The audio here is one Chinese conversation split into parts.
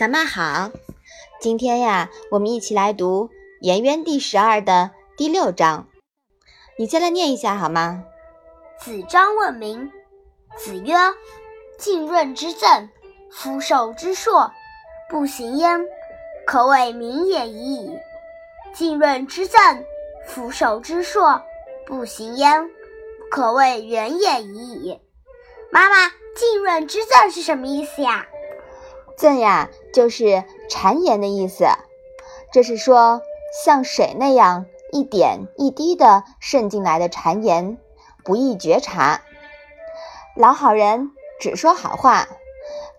小麦好，今天呀，我们一起来读《颜渊》第十二的第六章。你先来念一下好吗？子张问名，子曰：“浸润之政，夫受之硕，不行焉，可谓名也已矣。浸润之政，夫受之硕，不行焉，可谓远也已矣。”妈妈，浸润之政是什么意思呀？赠呀，就是谗言的意思。这是说像水那样一点一滴的渗进来的谗言，不易觉察。老好人只说好话，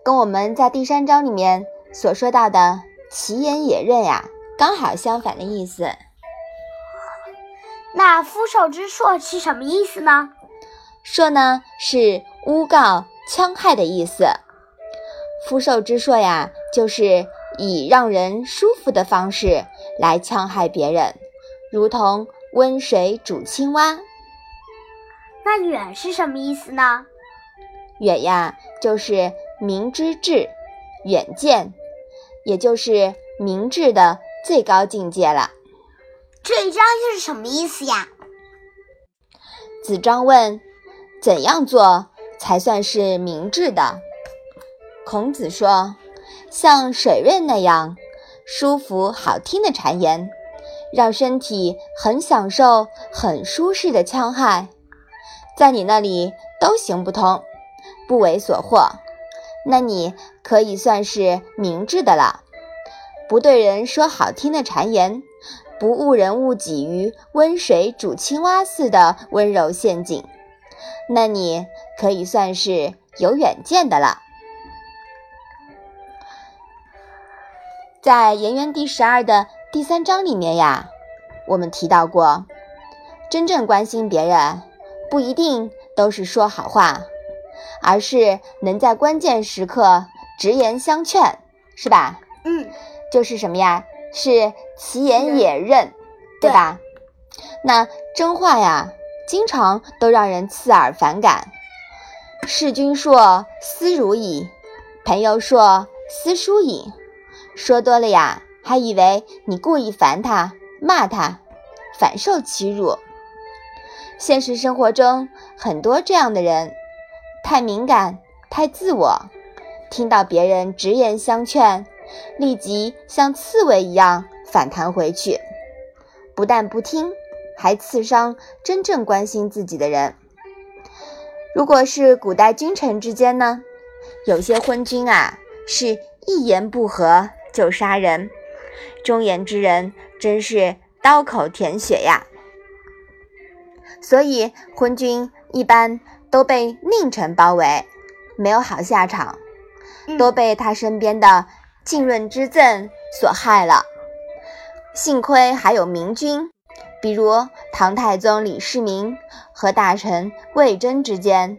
跟我们在第三章里面所说到的其言也刃呀，刚好相反的意思。那夫受之硕是什么意思呢？硕呢，是诬告、戕害的意思。夫受之硕呀，就是以让人舒服的方式来戕害别人，如同温水煮青蛙。那远是什么意思呢？远呀，就是明之智，远见，也就是明智的最高境界了。这一章又是什么意思呀？子张问：怎样做才算是明智的？孔子说：“像水润那样舒服好听的谗言，让身体很享受、很舒适的戕害，在你那里都行不通，不为所获。那你可以算是明智的了。不对人说好听的谗言，不误人误己于温水煮青蛙似的温柔陷阱，那你可以算是有远见的了。”在《颜渊》第十二的第三章里面呀，我们提到过，真正关心别人，不一定都是说好话，而是能在关键时刻直言相劝，是吧？嗯，就是什么呀？是其言也刃，对吧？那真话呀，经常都让人刺耳反感。事君说思如矣，朋友说思疏矣。说多了呀，还以为你故意烦他、骂他，反受其辱。现实生活中很多这样的人，太敏感、太自我，听到别人直言相劝，立即像刺猬一样反弹回去，不但不听，还刺伤真正关心自己的人。如果是古代君臣之间呢，有些昏君啊，是一言不合。就杀人，忠言之人真是刀口舔血呀。所以昏君一般都被佞臣包围，没有好下场，都被他身边的浸润之赠所害了。幸亏还有明君，比如唐太宗李世民和大臣魏征之间，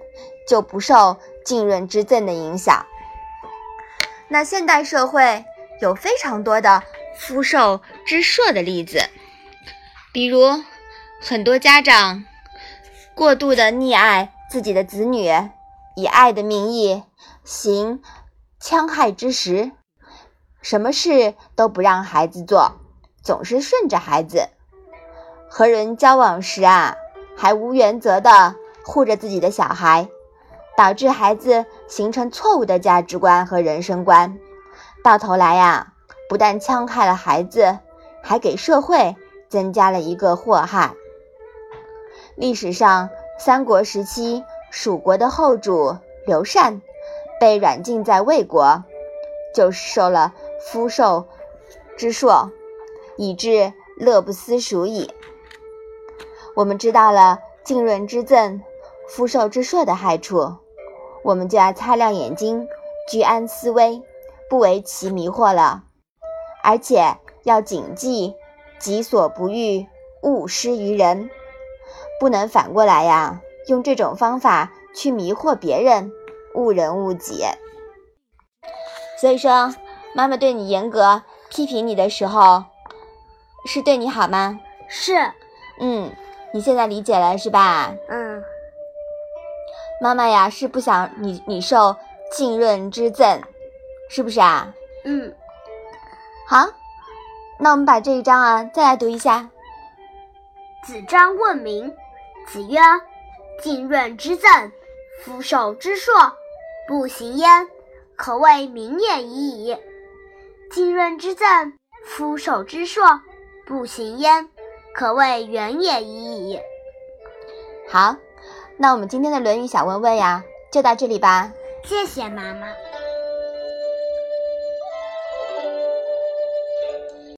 就不受浸润之赠的影响。那现代社会。有非常多的夫受之硕的例子，比如很多家长过度的溺爱自己的子女，以爱的名义行戕害之实，什么事都不让孩子做，总是顺着孩子。和人交往时啊，还无原则的护着自己的小孩，导致孩子形成错误的价值观和人生观。到头来呀，不但戕害了孩子，还给社会增加了一个祸害。历史上，三国时期，蜀国的后主刘禅被软禁在魏国，就是受了夫受之硕，以致乐不思蜀矣。我们知道了浸润之赠、夫受之硕的害处，我们就要擦亮眼睛，居安思危。不为其迷惑了，而且要谨记“己所不欲，勿施于人”，不能反过来呀，用这种方法去迷惑别人，误人误己。所以说，妈妈对你严格批评你的时候，是对你好吗？是，嗯，你现在理解了是吧？嗯，妈妈呀，是不想你你受浸润之赠。是不是啊？嗯，好，那我们把这一章啊再来读一下。子张问名，子曰：“浸润之赠，夫受之硕，不行焉，可谓名也已矣。”浸润之赠，夫受之硕，不行焉，可谓远也已矣。好，那我们今天的《论语》小问问呀，就到这里吧。谢谢妈妈。